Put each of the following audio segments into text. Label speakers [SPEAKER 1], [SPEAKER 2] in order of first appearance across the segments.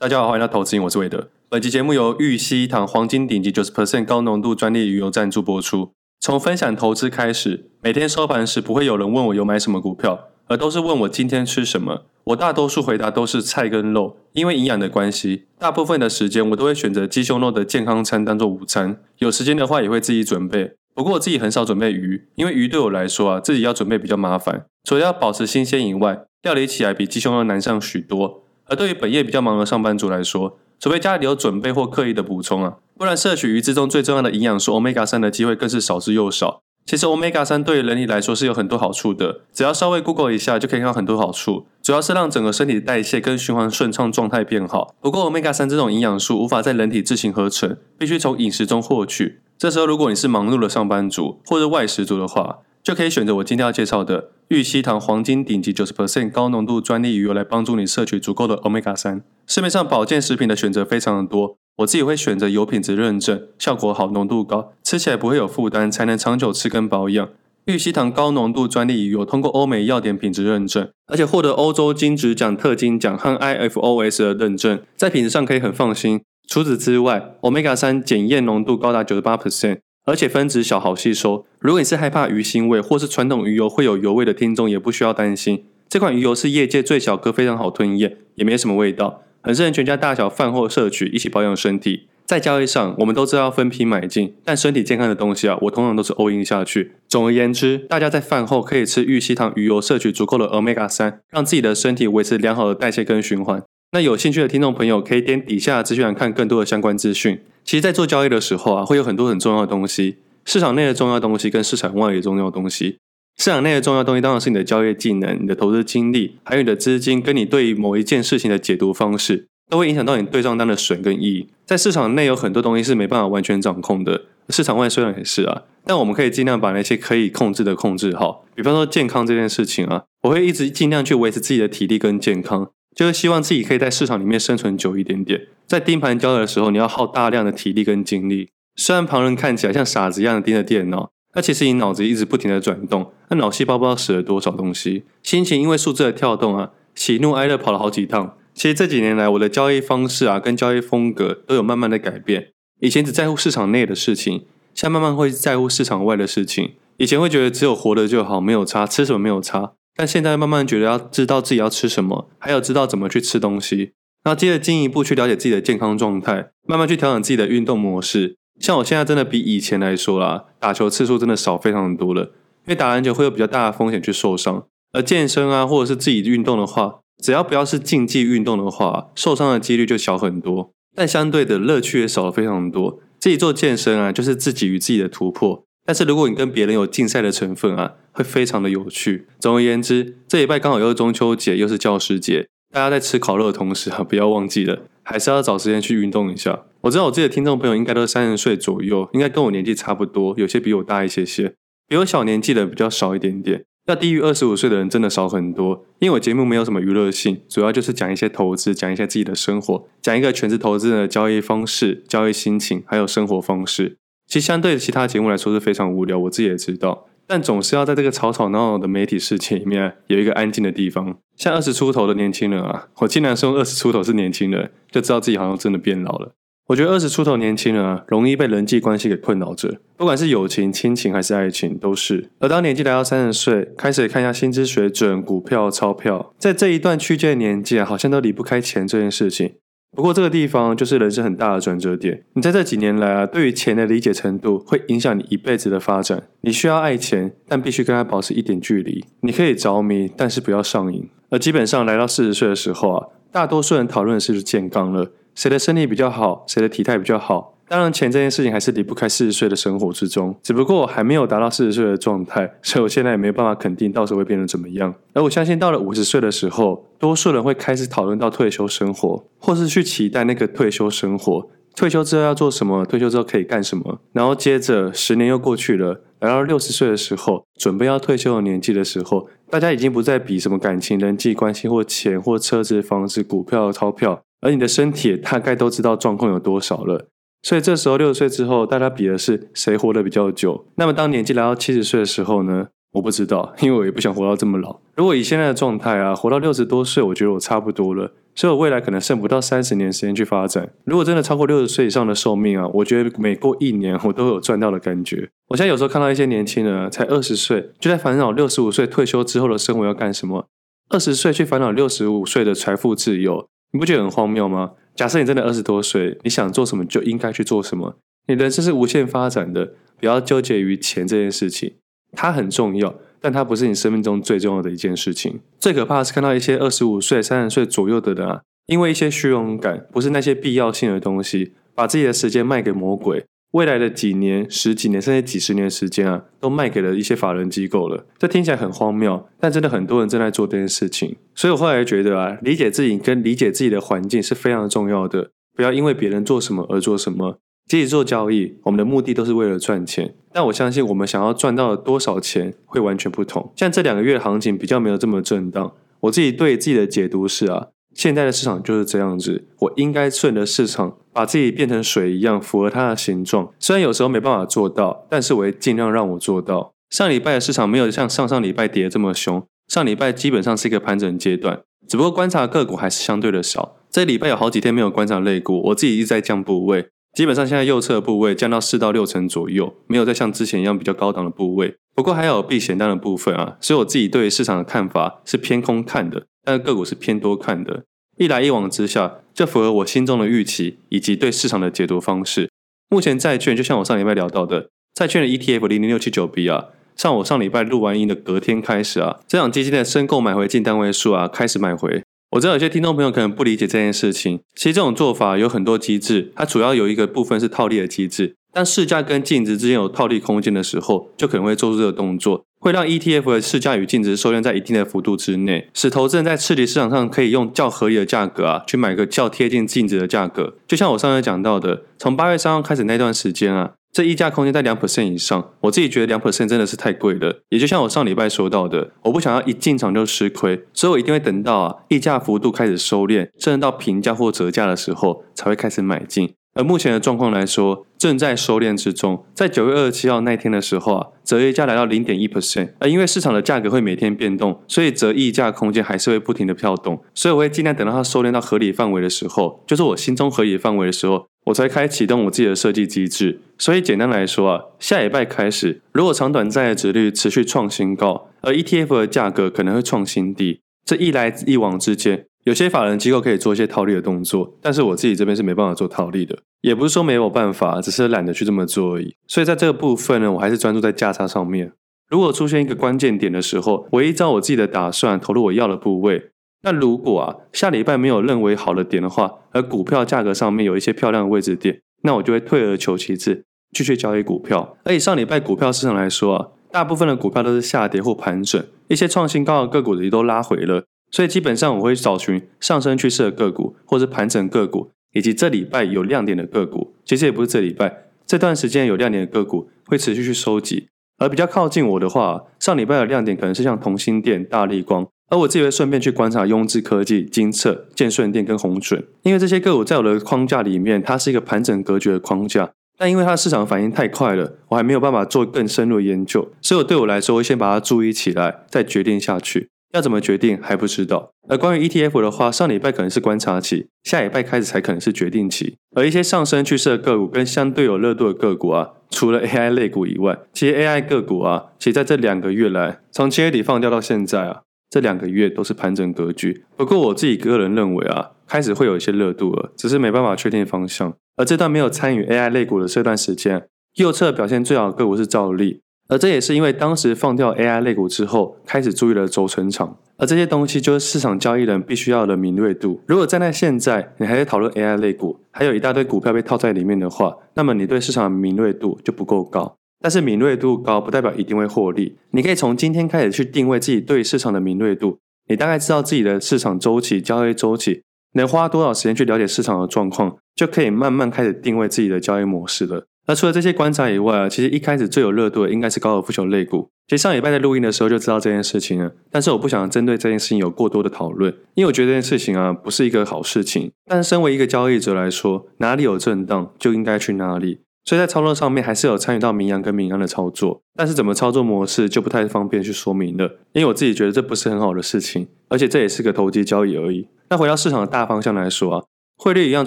[SPEAKER 1] 大家好，欢迎来到投资，我是韦德。本期节目由玉溪堂黄金顶级九十 percent 高浓度专利鱼油赞助播出。从分享投资开始，每天收盘时不会有人问我有买什么股票，而都是问我今天吃什么。我大多数回答都是菜跟肉，因为营养的关系，大部分的时间我都会选择鸡胸肉的健康餐当做午餐。有时间的话也会自己准备，不过我自己很少准备鱼，因为鱼对我来说啊，自己要准备比较麻烦。除了要保持新鲜以外，料理起来比鸡胸肉难上许多。而对于本业比较忙的上班族来说，除非家里有准备或刻意的补充啊，不然摄取鱼之中最重要的营养素欧米伽三的机会更是少之又少。其实欧米伽三对于人体来说是有很多好处的，只要稍微 Google 一下就可以看到很多好处，主要是让整个身体代谢跟循环顺畅状态变好。不过欧米伽三这种营养素无法在人体自行合成，必须从饮食中获取。这时候如果你是忙碌的上班族或者外食族的话，就可以选择我今天要介绍的玉溪堂黄金顶级九十 percent 高浓度专利鱼油来帮助你摄取足够的 Omega 三。市面上保健食品的选择非常的多，我自己会选择有品质认证、效果好、浓度高、吃起来不会有负担，才能长久吃跟保养。玉溪堂高浓度专利鱼油通过欧美药典品质认证，而且获得欧洲金质奖、特金奖和 IFOS 的认证，在品质上可以很放心。除此之外，Omega 三检验浓度高达九十八 percent。而且分子小，好吸收。如果你是害怕鱼腥味或是传统鱼油会有油味的听众，也不需要担心。这款鱼油是业界最小颗，非常好吞咽，也没什么味道，很适合全家大小饭后摄取，一起保养身体。在交易上，我们都知道要分批买进，但身体健康的东西啊，我通常都是 all in 下去。总而言之，大家在饭后可以吃玉溪堂鱼油，摄取足够的 Omega 三，让自己的身体维持良好的代谢跟循环。那有兴趣的听众朋友，可以点底下资讯栏看更多的相关资讯。其实，在做交易的时候啊，会有很多很重要的东西。市场内的重要东西跟市场外的重要东西。市场内的重要东西当然是你的交易技能、你的投资经历，还有你的资金跟你对于某一件事情的解读方式，都会影响到你对账单的损跟益。在市场内有很多东西是没办法完全掌控的，市场外虽然也是啊，但我们可以尽量把那些可以控制的控制好。比方说健康这件事情啊，我会一直尽量去维持自己的体力跟健康。就是希望自己可以在市场里面生存久一点点，在盯盘交易的时候，你要耗大量的体力跟精力。虽然旁人看起来像傻子一样的盯着电脑，那其实你脑子一直不停的转动，那脑细胞不知道死了多少东西。心情因为数字的跳动啊，喜怒哀乐跑了好几趟。其实这几年来，我的交易方式啊，跟交易风格都有慢慢的改变。以前只在乎市场内的事情，现在慢慢会在乎市场外的事情。以前会觉得只有活着就好，没有差，吃什么没有差。但现在慢慢觉得要知道自己要吃什么，还有知道怎么去吃东西，那接着进一步去了解自己的健康状态，慢慢去调整自己的运动模式。像我现在真的比以前来说啦，打球次数真的少非常多了，因为打篮球会有比较大的风险去受伤，而健身啊或者是自己运动的话，只要不要是竞技运动的话，受伤的几率就小很多。但相对的乐趣也少了非常多。自己做健身啊，就是自己与自己的突破。但是如果你跟别人有竞赛的成分啊，会非常的有趣。总而言之，这礼拜刚好又是中秋节，又是教师节，大家在吃烤肉的同时啊，不要忘记了，还是要找时间去运动一下。我知道我自己的听众朋友应该都是三十岁左右，应该跟我年纪差不多，有些比我大一些些，比我小年纪的比较少一点点。要低于二十五岁的人真的少很多。因为我节目没有什么娱乐性，主要就是讲一些投资，讲一些自己的生活，讲一个全职投资人的交易方式、交易心情，还有生活方式。其实相对其他节目来说是非常无聊，我自己也知道。但总是要在这个吵吵闹闹的媒体世界里面有一个安静的地方。像二十出头的年轻人啊，我尽量说二十出头是年轻人，就知道自己好像真的变老了。我觉得二十出头年轻人啊，容易被人际关系给困扰着，不管是友情、亲情还是爱情，都是。而当年纪来到三十岁，开始看一下薪资水准、股票、钞票，在这一段区间的年纪啊，好像都离不开钱这件事情。不过这个地方就是人生很大的转折点。你在这几年来啊，对于钱的理解程度会影响你一辈子的发展。你需要爱钱，但必须跟它保持一点距离。你可以着迷，但是不要上瘾。而基本上来到四十岁的时候啊，大多数人讨论的是健康了，谁的身体比较好，谁的体态比较好。当然，钱这件事情还是离不开四十岁的生活之中。只不过我还没有达到四十岁的状态，所以我现在也没有办法肯定到时候会变得怎么样。而我相信，到了五十岁的时候，多数人会开始讨论到退休生活，或是去期待那个退休生活。退休之后要做什么？退休之后可以干什么？然后接着十年又过去了，来到六十岁的时候，准备要退休的年纪的时候，大家已经不再比什么感情、人际关系，或钱，或车子、房子、股票、钞票，而你的身体大概都知道状况有多少了。所以这时候六十岁之后，大家比的是谁活得比较久。那么当年纪来到七十岁的时候呢？我不知道，因为我也不想活到这么老。如果以现在的状态啊，活到六十多岁，我觉得我差不多了。所以我未来可能剩不到三十年时间去发展。如果真的超过六十岁以上的寿命啊，我觉得每过一年我都有赚到的感觉。我现在有时候看到一些年轻人才二十岁就在烦恼六十五岁退休之后的生活要干什么，二十岁去烦恼六十五岁的财富自由，你不觉得很荒谬吗？假设你真的二十多岁，你想做什么就应该去做什么。你人生是无限发展的，不要纠结于钱这件事情，它很重要。但它不是你生命中最重要的一件事情。最可怕的是看到一些二十五岁、三十岁左右的人啊，因为一些虚荣感，不是那些必要性的东西，把自己的时间卖给魔鬼。未来的几年、十几年，甚至几十年时间啊，都卖给了一些法人机构了。这听起来很荒谬，但真的很多人正在做这件事情。所以我后来觉得啊，理解自己跟理解自己的环境是非常重要的。不要因为别人做什么而做什么。即使做交易，我们的目的都是为了赚钱。但我相信，我们想要赚到多少钱会完全不同。像这两个月行情比较没有这么震荡，我自己对自己的解读是啊，现在的市场就是这样子。我应该顺着市场，把自己变成水一样，符合它的形状。虽然有时候没办法做到，但是我会尽量让我做到。上礼拜的市场没有像上上礼拜跌这么凶，上礼拜基本上是一个盘整阶段，只不过观察个股还是相对的少。这礼拜有好几天没有观察类股，我自己一直在降部位。基本上现在右侧的部位降到四到六成左右，没有再像之前一样比较高档的部位。不过还有避险单的部分啊，所以我自己对市场的看法是偏空看的，但个股是偏多看的。一来一往之下，就符合我心中的预期以及对市场的解读方式。目前债券就像我上礼拜聊到的，债券的 ETF 零零六七九 B 啊，像我上礼拜录完音的隔天开始啊，这档基金的申购买回净单位数啊，开始买回。我知道有些听众朋友可能不理解这件事情，其实这种做法有很多机制，它主要有一个部分是套利的机制。当市价跟净值之间有套利空间的时候，就可能会做出这个动作，会让 ETF 的市价与净值收敛在一定的幅度之内，使投资人在次级市场上可以用较合理的价格啊，去买个较贴近净值的价格。就像我上次讲到的，从八月三号开始那段时间啊。这溢价空间在两 percent 以上，我自己觉得两 percent 真的是太贵了。也就像我上礼拜说到的，我不想要一进场就吃亏，所以我一定会等到啊溢价幅度开始收敛，甚至到平价或折价的时候才会开始买进。而目前的状况来说，正在收敛之中。在九月二十七号那天的时候啊，折溢价来到零点一 percent，而因为市场的价格会每天变动，所以折溢价空间还是会不停的跳动。所以我会尽量等到它收敛到合理范围的时候，就是我心中合理范围的时候。我才开启动我自己的设计机制，所以简单来说啊，下礼拜开始，如果长短债的殖利率持续创新高，而 ETF 的价格可能会创新低，这一来一往之间，有些法人机构可以做一些套利的动作，但是我自己这边是没办法做套利的，也不是说没有办法，只是懒得去这么做而已。所以在这个部分呢，我还是专注在价差上面。如果出现一个关键点的时候，我依照我自己的打算投入我要的部位。那如果啊，下礼拜没有认为好的点的话，而股票价格上面有一些漂亮的位置点，那我就会退而求其次，继续交易股票。而以上礼拜股票市场来说啊，大部分的股票都是下跌或盘整，一些创新高的个股也都拉回了，所以基本上我会找寻上升趋势的个股，或是盘整个股，以及这礼拜有亮点的个股。其实也不是这礼拜，这段时间有亮点的个股会持续去收集。而比较靠近我的话，上礼拜的亮点可能是像同心电、大立光。而我自己会顺便去观察雍智科技、金策、建顺电跟鸿准，因为这些个股在我的框架里面，它是一个盘整格局的框架。但因为它市场反应太快了，我还没有办法做更深入的研究，所以我对我来说，会先把它注意起来，再决定下去。要怎么决定还不知道。而关于 ETF 的话，上礼拜可能是观察期，下礼拜开始才可能是决定期。而一些上升趋势的个股跟相对有热度的个股啊，除了 AI 类股以外，其实 AI 个股啊，其实在这两个月来，从七月底放掉到现在啊。这两个月都是盘整格局，不过我自己个人认为啊，开始会有一些热度了，只是没办法确定方向。而这段没有参与 AI 类股的这段时间，右侧表现最好的个股是兆利，而这也是因为当时放掉 AI 类股之后，开始注意了轴承厂，而这些东西就是市场交易人必须要的敏锐度。如果站在现在，你还在讨论 AI 类股，还有一大堆股票被套在里面的话，那么你对市场的敏锐度就不够高。但是敏锐度高不代表一定会获利。你可以从今天开始去定位自己对市场的敏锐度，你大概知道自己的市场周期、交易周期，能花多少时间去了解市场的状况，就可以慢慢开始定位自己的交易模式了。那除了这些观察以外啊，其实一开始最有热度的应该是高尔夫球类股。其实上礼拜在录音的时候就知道这件事情了，但是我不想针对这件事情有过多的讨论，因为我觉得这件事情啊不是一个好事情。但是身为一个交易者来说，哪里有震荡就应该去哪里。所以在操作上面还是有参与到明阳跟明暗的操作，但是怎么操作模式就不太方便去说明了，因为我自己觉得这不是很好的事情，而且这也是个投机交易而已。那回到市场的大方向来说啊，汇率一样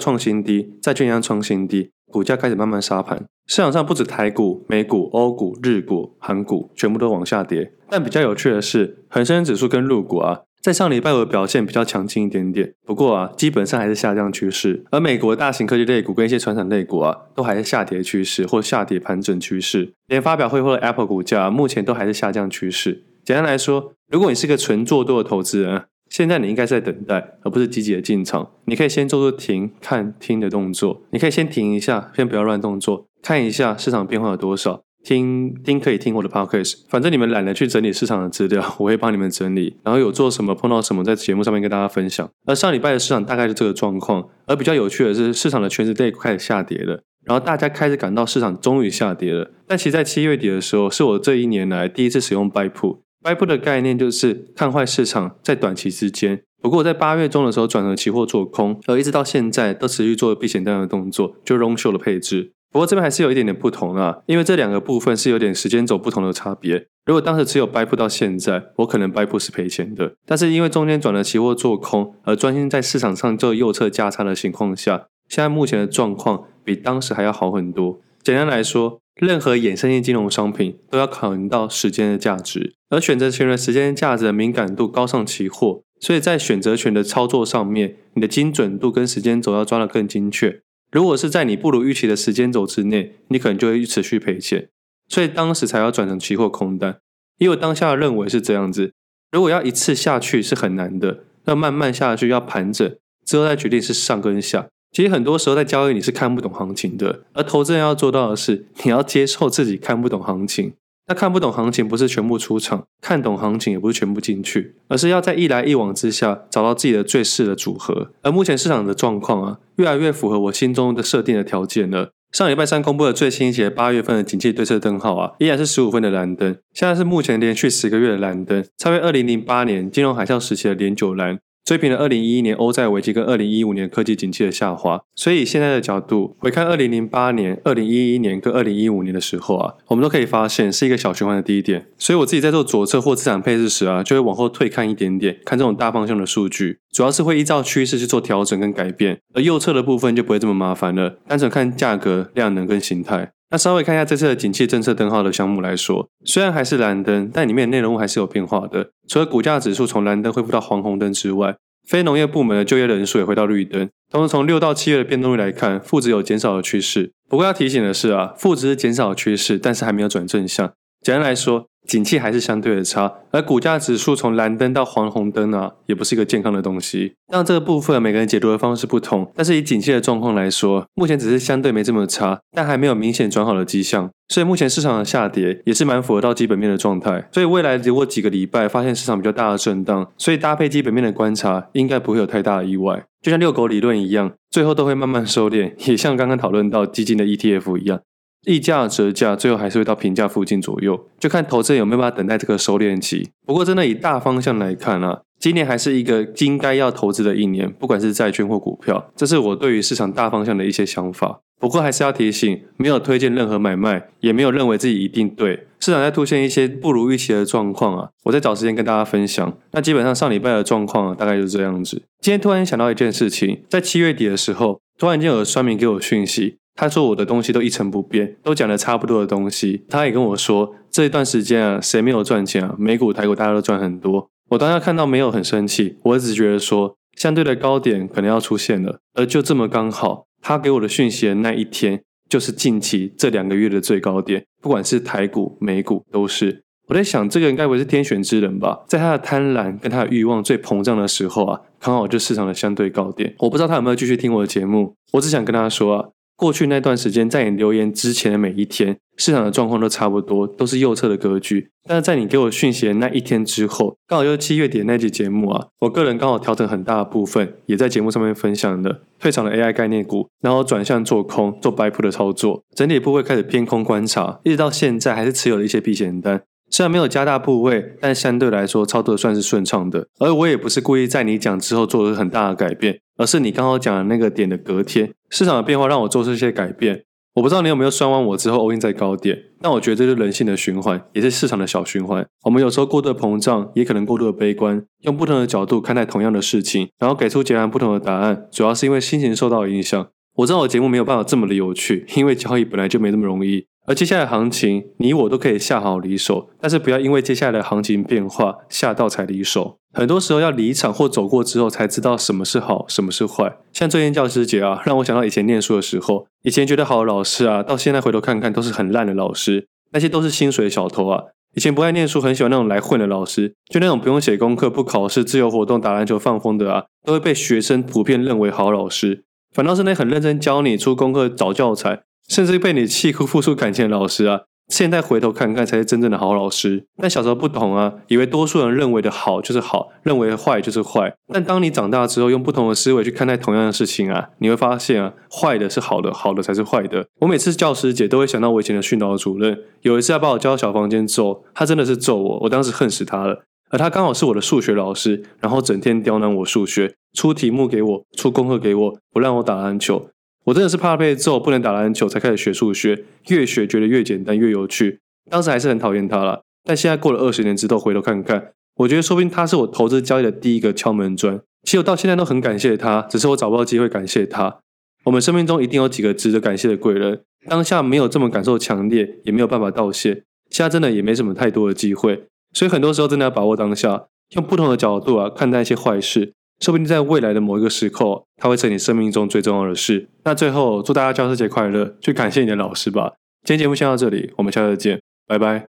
[SPEAKER 1] 创新低，债券一样创新低，股价开始慢慢杀盘。市场上不止台股、美股、欧股、日股、韩股全部都往下跌，但比较有趣的是，恒生指数跟陆股啊。在上礼拜五的表现比较强劲一点点，不过啊，基本上还是下降趋势。而美国大型科技类股跟一些传统类股啊，都还是下跌趋势或下跌盘整趋势。连发表会后的 Apple 股价目前都还是下降趋势。简单来说，如果你是个纯做多的投资人，现在你应该在等待，而不是积极的进场。你可以先做做停、看、听的动作。你可以先停一下，先不要乱动作，看一下市场变化有多少。听听可以听我的 podcast，反正你们懒得去整理市场的资料，我会帮你们整理。然后有做什么碰到什么，在节目上面跟大家分享。而上礼拜的市场大概是这个状况，而比较有趣的是，市场的权值类股开始下跌了，然后大家开始感到市场终于下跌了。但其实，在七月底的时候，是我这一年来第一次使用 buy put。Bip 的概念就是看坏市场在短期之间。不过我在八月中的时候转成期货做空，而一直到现在都持续做避险单的动作，就 long short 的配置。不过这边还是有一点点不同啊，因为这两个部分是有点时间轴不同的差别。如果当时持有 BIP 到现在，我可能 BIP 是赔钱的。但是因为中间转了期货做空，而专心在市场上做右侧价差的情况下，现在目前的状况比当时还要好很多。简单来说，任何衍生性金融商品都要考虑到时间的价值，而选择权的时间价值的敏感度高上期货，所以在选择权的操作上面，你的精准度跟时间轴要抓得更精确。如果是在你不如预期的时间轴之内，你可能就会持续赔钱，所以当时才要转成期货空单。因为当下认为是这样子：如果要一次下去是很难的，要慢慢下去要盘整，之后再决定是上跟下。其实很多时候在交易你是看不懂行情的，而投资人要做到的是，你要接受自己看不懂行情。那看不懂行情不是全部出场，看懂行情也不是全部进去，而是要在一来一往之下找到自己的最适的组合。而目前市场的状况啊，越来越符合我心中的设定的条件了。上礼拜三公布的最新一节八月份的景气对策灯号啊，依然是十五分的蓝灯，现在是目前连续十个月的蓝灯，超越二零零八年金融海啸时期的连九蓝。追平了二零一一年欧债危机跟二零一五年科技景气的下滑，所以现在的角度回看二零零八年、二零一一年跟二零一五年的时候啊，我们都可以发现是一个小循环的低点。所以我自己在做左侧或资产配置时啊，就会往后退看一点点，看这种大方向的数据，主要是会依照趋势去做调整跟改变。而右侧的部分就不会这么麻烦了，单纯看价格、量能跟形态。那稍微看一下这次的景气政策灯号的项目来说，虽然还是蓝灯，但里面内容物还是有变化的。除了股价指数从蓝灯恢复到黄红灯之外，非农业部门的就业人数也回到绿灯。同时，从六到七月的变动率来看，负值有减少的趋势。不过要提醒的是啊，负值是减少的趋势，但是还没有转正向。简单来说，景气还是相对的差，而股价指数从蓝灯到黄红灯啊，也不是一个健康的东西。当这个部分每个人解读的方式不同，但是以景气的状况来说，目前只是相对没这么差，但还没有明显转好的迹象。所以目前市场的下跌也是蛮符合到基本面的状态。所以未来如果几个礼拜发现市场比较大的震荡，所以搭配基本面的观察，应该不会有太大的意外。就像遛狗理论一样，最后都会慢慢收敛，也像刚刚讨论到基金的 ETF 一样。溢价折价，最后还是会到平价附近左右，就看投资人有没有办法等待这个收敛期。不过，真的以大方向来看啊，今年还是一个应该要投资的一年，不管是债券或股票，这是我对于市场大方向的一些想法。不过，还是要提醒，没有推荐任何买卖，也没有认为自己一定对。市场在出现一些不如预期的状况啊，我再找时间跟大家分享。那基本上上礼拜的状况，大概就是这样子。今天突然想到一件事情，在七月底的时候，突然间有酸民给我讯息。他说我的东西都一成不变，都讲的差不多的东西。他也跟我说，这一段时间啊，谁没有赚钱啊？美股、台股大家都赚很多。我当下看到没有很生气，我只觉得说，相对的高点可能要出现了。而就这么刚好，他给我的讯息的那一天，就是近期这两个月的最高点，不管是台股、美股都是。我在想，这个人该不会是天选之人吧？在他的贪婪跟他的欲望最膨胀的时候啊，刚好就市场的相对高点。我不知道他有没有继续听我的节目，我只想跟他说啊。过去那段时间，在你留言之前的每一天，市场的状况都差不多，都是右侧的格局。但是在你给我讯息的那一天之后，刚好就是七月底的那集节目啊，我个人刚好调整很大的部分，也在节目上面分享的退场的 AI 概念股，然后转向做空做 buy 的操作，整体部位开始偏空观察，一直到现在还是持有了一些避险单。虽然没有加大部位，但相对来说操作算是顺畅的。而我也不是故意在你讲之后做了很大的改变，而是你刚好讲的那个点的隔天，市场的变化让我做出一些改变。我不知道你有没有酸完我之后 all in 在高点，但我觉得这是人性的循环，也是市场的小循环。我们有时候过度的膨胀，也可能过度的悲观，用不同的角度看待同样的事情，然后给出截然不同的答案，主要是因为心情受到影响。我知道我节目没有办法这么的有趣，因为交易本来就没那么容易。而接下来行情，你我都可以下好离手，但是不要因为接下来的行情变化下到才离手。很多时候要离场或走过之后才知道什么是好，什么是坏。像最近教师节啊，让我想到以前念书的时候，以前觉得好的老师啊，到现在回头看看都是很烂的老师，那些都是薪水小偷啊。以前不爱念书，很喜欢那种来混的老师，就那种不用写功课、不考试、自由活动、打篮球、放风的啊，都会被学生普遍认为好老师。反倒是那很认真教你出功课、找教材。甚至被你气哭、付出感情的老师啊，现在回头看看才是真正的好老师。但小时候不同啊，以为多数人认为的好就是好，认为坏就是坏。但当你长大之后，用不同的思维去看待同样的事情啊，你会发现啊，坏的是好的，好的才是坏的。我每次教师节都会想到我以前的训导主任，有一次他把我叫到小房间揍，他真的是揍我，我当时恨死他了。而他刚好是我的数学老师，然后整天刁难我数学，出题目给我，出功课给我，不让我打篮球。我真的是怕被揍，不能打篮球，才开始学数学。越学觉得越简单，越有趣。当时还是很讨厌他了，但现在过了二十年之后，回头看看，我觉得说不定他是我投资交易的第一个敲门砖。其实我到现在都很感谢他，只是我找不到机会感谢他。我们生命中一定有几个值得感谢的贵人，当下没有这么感受强烈，也没有办法道谢。现在真的也没什么太多的机会，所以很多时候真的要把握当下，用不同的角度啊看待一些坏事。说不定在未来的某一个时刻，它会成你生命中最重要的事。那最后，祝大家教师节快乐！去感谢你的老师吧。今天节目先到这里，我们下次见，拜拜。